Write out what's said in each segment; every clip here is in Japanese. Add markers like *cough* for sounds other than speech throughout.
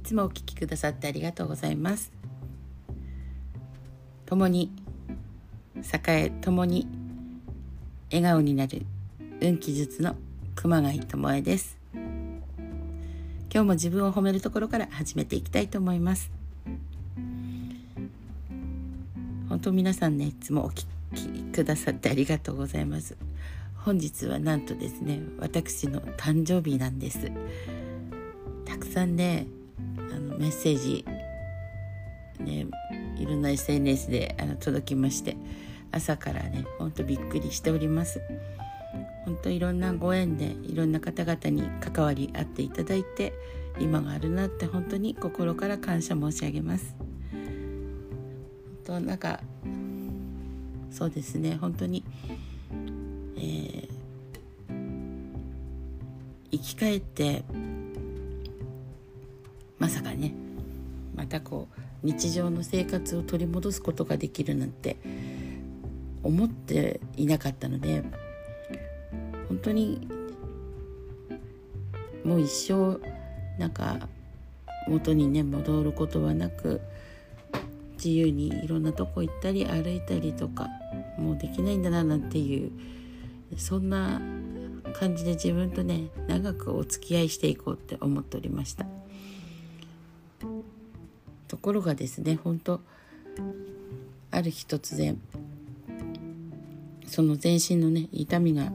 いつもお聞きくださってありがとうございます。共に栄え共に笑顔になる運気術の熊谷智恵です。今日も自分を褒めるところから始めていきたいと思います。本当皆さんねいつもお聞きくださってありがとうございます。本日はなんとですね私の誕生日なんです。たくさんねメッセージねいろんな SNS であの届きまして朝からねほんとびっくりしております。本当いろんなご縁でいろんな方々に関わり合っていただいて今があるなって本当に心から感謝申し上げます。となんかそうですね本当に、えー、生き返ってまさかねまたこう日常の生活を取り戻すことができるなんて思っていなかったので本当にもう一生なんか元にね戻ることはなく自由にいろんなとこ行ったり歩いたりとかもうできないんだななんていうそんな感じで自分とね長くお付き合いしていこうって思っておりました。ころがですね本当ある日突然その全身のね痛みが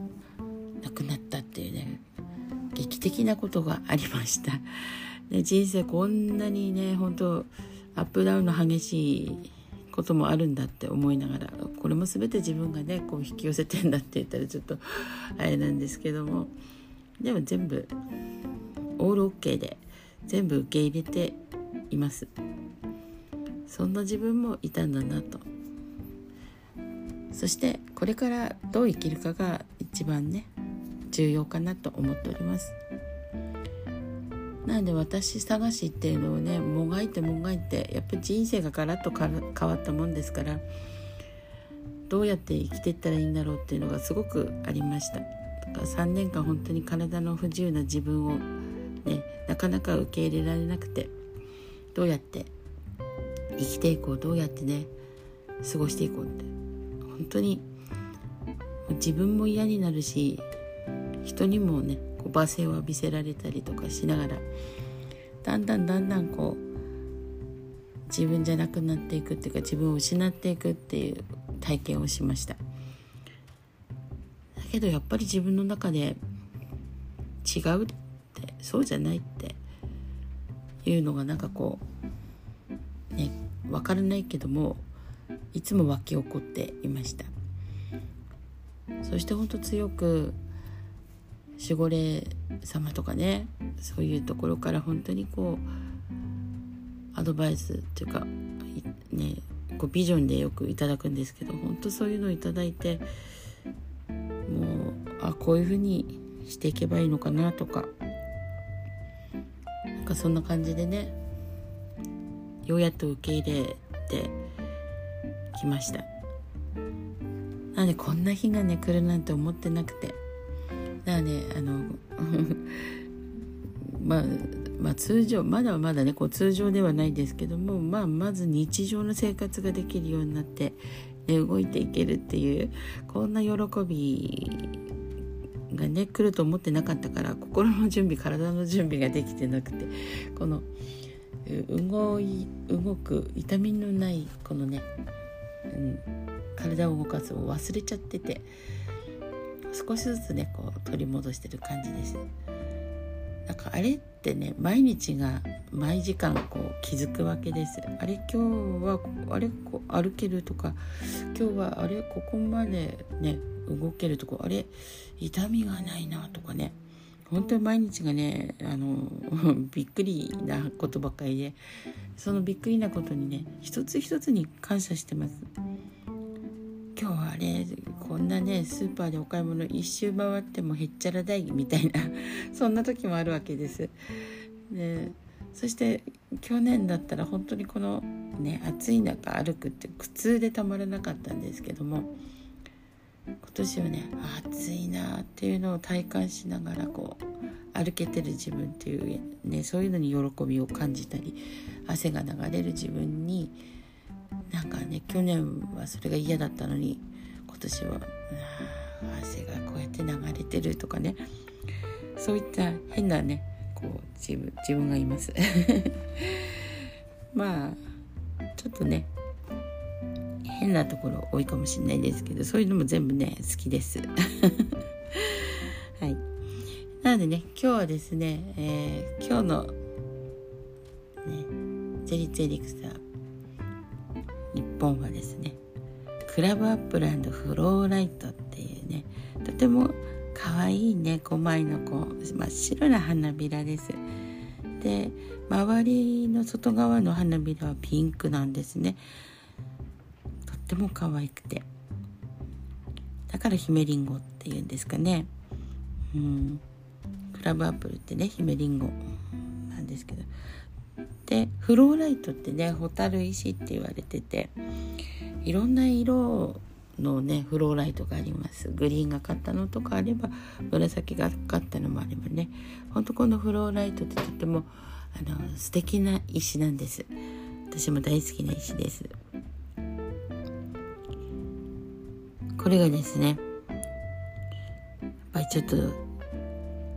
なくなったっていうね劇的なことがありました。*laughs* で人生こんなにね本当アップダウンの激しいこともあるんだって思いながらこれも全て自分がねこう引き寄せてんだって言ったらちょっとあれなんですけどもでも全部オールオッケーで全部受け入れています。そんな自分もいたんだなと。そしてこれからどう生きるかが一番ね重要かなと思っております。なので私探しっていうのをねもがいてもがいてやっぱり人生がガラッと変わったもんですからどうやって生きていったらいいんだろうっていうのがすごくありました。だから3年間本当に体の不自由な自分をねなかなか受け入れられなくてどうやって生きていこうどうやってね過ごしていこうって。本当に自分も嫌になるし人にもねこう罵声を浴びせられたりとかしながらだんだんだんだんこう自分じゃなくなっていくっていうか自分を失っていくっていう体験をしました。だけどやっぱり自分の中で違うってそうじゃないっていうのがなんかこうね分からないけどもいつも湧き起こっていました。そして本当強く守護霊様とかねそういうところから本当にこうアドバイスっていうかねこうビジョンでよくいただくんですけど本当そういうのをいただいてもうあこういうふうにしていけばいいのかなとかかそんな感じでねようやっと受け入れてきました。なのでこんな日がね来るなんて思ってなくて。だからねあの *laughs* まあまあ通常まだまだねこう通常ではないですけども、まあ、まず日常の生活ができるようになって、ね、動いていけるっていうこんな喜びがね来ると思ってなかったから心の準備体の準備ができてなくてこの動い動く痛みのないこのね、うん、体を動かすを忘れちゃってて。少しずつねこう取り戻してる感じですなんかあれってね毎日が毎時間こう気づくわけですあれ今日はあれ歩けるとか今日はあれここまでね動けるとかあれ痛みがないなとかね本当に毎日がねあの *laughs* びっくりなことばっかりでそのびっくりなことにね一つ一つに感謝してます今日はあれこんなねスーパーでお買い物一周回ってもへっちゃら大みたいな *laughs* そんな時もあるわけです。でそして去年だったら本当にこのね暑い中歩くって苦痛でたまらなかったんですけども今年はね暑いなっていうのを体感しながらこう歩けてる自分っていう、ね、そういうのに喜びを感じたり汗が流れる自分になんかね去年はそれが嫌だったのに今年は汗がこうやって流れてるとかねそういった変なねこう自分自分がいます。*laughs* まあちょっとね変なところ多いかもしれないですけどそういうのも全部ね好きです。*laughs* はい。なのでね今日はですね、えー、今日のねゼリツエリクサ日本はですねクラブアップランドフローライトっていうねとても可愛いね5枚のこう真っ白な花びらです。で周りの外側の花びらはピンクなんですね。っても可愛くて。だから姫リンゴっていうんですかね。うん。クラブアップルってね姫リンゴなんですけど。でフローライトってねホタル石って言われてていろんな色のねフローライトがあります。グリーンがかったのとかあれば紫がかったのもあればね。ほんとこのフローライトってとってもあの素敵な石なんです。私も大好きな石です。これがですねやっぱりちょっと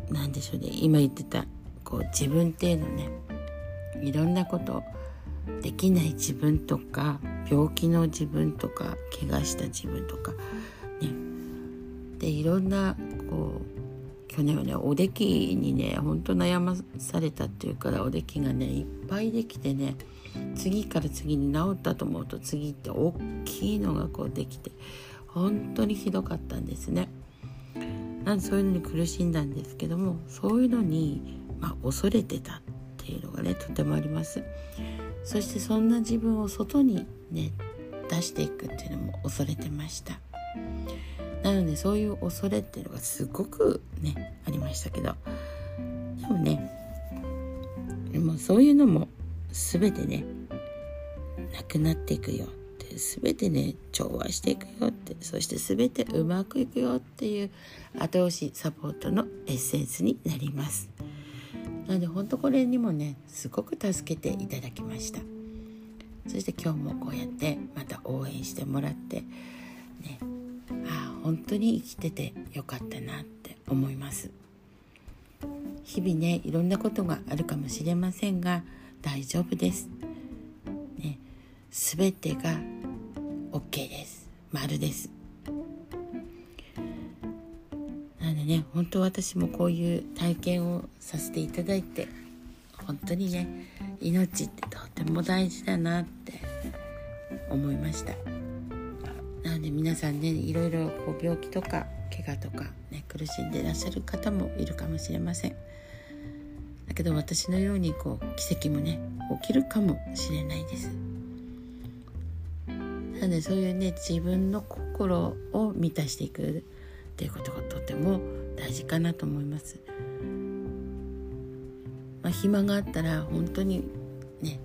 何でしょうね。今言ってたこう自分っていうのねいろんなことできない自分とか病気の自分とか怪我した自分とかね。でいろんなこう去年はねおできにねほんと悩まされたっていうからおできがねいっぱいできてね次から次に治ったと思うと次って大きいのがこうできて本当にひどかったんですね。なんでそういうのに苦しんだんですけどもそういうのに、まあ、恐れてたっていうのがねとてもあります。そしてそんな自分を外にね出していくっていうのも恐れてましたなのでそういう恐れっていうのがすごくねありましたけどでもねでもそういうのも全てねなくなっていくよ全てね調和していくよってそして全てうまくいくよっていう後押しサポートのエッセンスになります。なので本当これにもねすごく助けていただきました。そして今日もこうやってまた応援してもらってねああ本当に生きててよかったなって思います。日々ねいろんなことがあるかもしれませんが大丈夫です、ね、全てが OK です。丸です。なんでね本当私もこういう体験をさせていただいて本当にね命ってとても大事だなって思いました。なので皆さんねいろいろこう病気とか怪我とか、ね、苦しんでいらっしゃる方もいるかもしれません。だけど私のようにこう奇跡もね起きるかもしれないです。なのでそういうね自分の心を満たしていくっていうことがとても大事かなと思います。まあ、暇があったら本当にね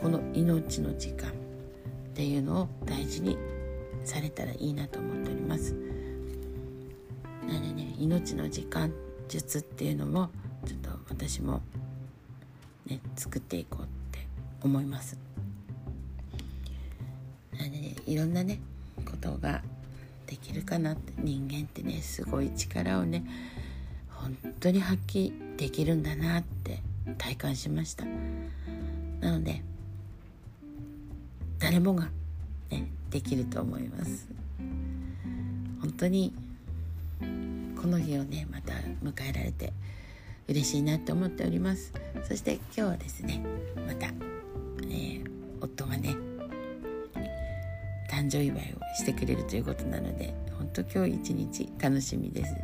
この命の時間っていうのを大事にされたらいいなと思っております。なのでね命の時間術っていうのもちょっと私もね作っていこうって思います。いろんなねことができるかなって人間ってねすごい力をね本当に発揮できるんだなって体感しました。なので誰もがねできると思います。本当にこの日をねまた迎えられて嬉しいなって思っております。そして今日はですねまた、えー、夫がね誕生祝いをしてくれるということなので本当今日一日楽しみです。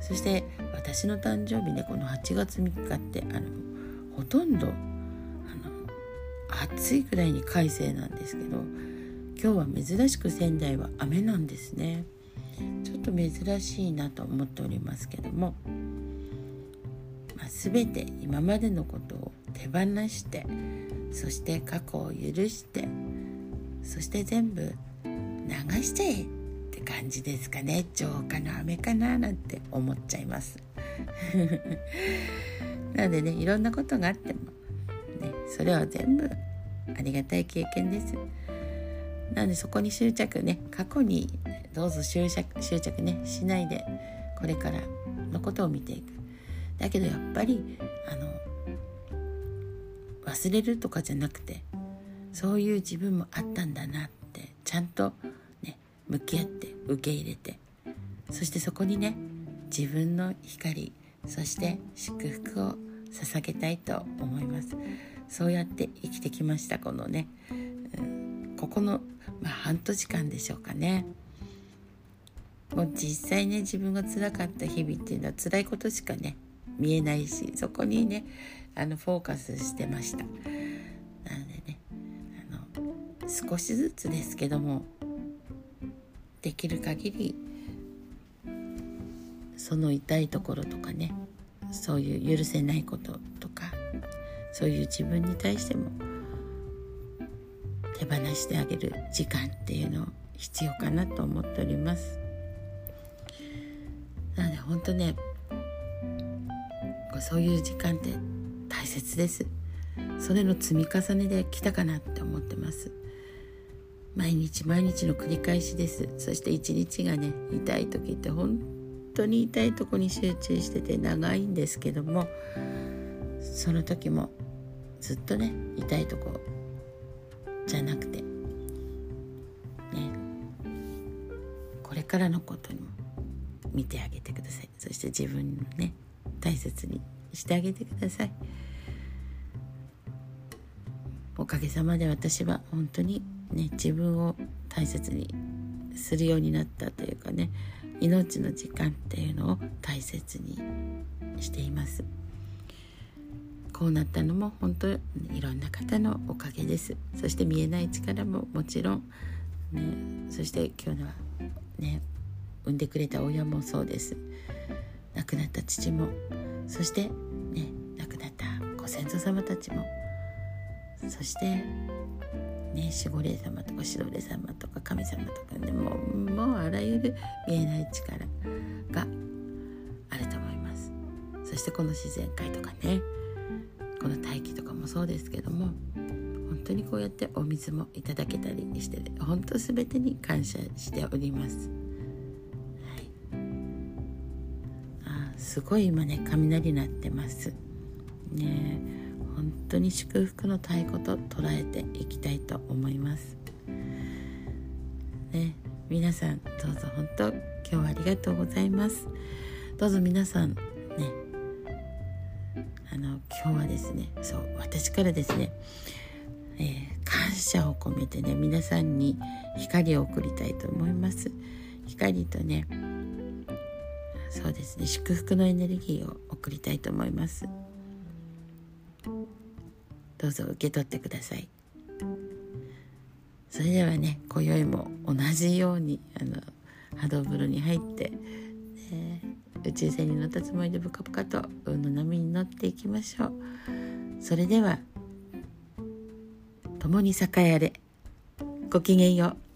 そして私の誕生日ねこの8月3日ってあのほとんどあの暑いくらいに快晴なんですけど今日は珍しく仙台は雨なんですね。ちょっと珍しいなと思っておりますけども、まあ、全て今までのことを手放してそして過去を許してそして全部流しちゃえって感じですかね浄化の雨かななんて思っちゃいます *laughs* なのでねいろんなことがあっても、ね、それは全部ありがたい経験です。なのでそこに執着ね過去にどうぞ執着執着ねしないでこれからのことを見ていく。だけどやっぱりあの忘れるとかじゃなくてそういう自分もあったんだなってちゃんと向き合って受け入れて。そしてそこにね自分の光そして祝福を捧げたいと思います。そうやって生きてきましたこのね、うん、ここの、まあ、半年間でしょうかね。もう実際ね自分が辛かった日々っていうのは辛いことしかね見えないしそこにねあのフォーカスしてました。なのでねあの少しずつですけどもできる限りその痛いところとかねそういう許せないこととかそういう自分に対しても手放してあげる時間っていうの必要かなと思っております。なので本当ねそういう時間って大切です。それの積み重ねで来たかなって思ってます。毎日毎日の繰り返しです。そして一日がね痛い時って本当に痛いとこに集中してて長いんですけどもその時もずっとね痛いとこじゃなくてねこれからのことにも見てあげてください。そして自分のね大切にしてあげてください。おかげさまで私は本当にね自分を大切にするようになったというかね命の時間っていうのを大切にしています。こうなったのも本当いろんな方のおかげです。そして見えない力ももちろん、ね、そして今日のはね産んでくれた親もそうです。亡くなった父もそしてね亡くなったご先祖様たちもそしてね守護霊様とか指導霊様とか神様とかねももうあらゆる見えない力があると思います。そしてこの自然界とかねこの大気とかもそうですけども本当にこうやってお水もいただけたりして本当全てに感謝しております。はい、あすごい今ね雷鳴ってます。ね。本当に祝福の太鼓と捉えていきたいと思います。ね皆さんどうぞ本当今日はありがとうございます。どうぞ皆さんねあの今日はですねそう私からですね、えー、感謝を込めてね皆さんに光を送りたいと思います。光とねそうですね祝福のエネルギーを送りたいと思います。どうぞ受け取ってください。それではね今宵も同じようにあの波動風呂に入って、ね、宇宙船に乗ったつもりでブカブカと運の波に乗っていきましょう。それでは共に栄えあれ。ごきげんよう。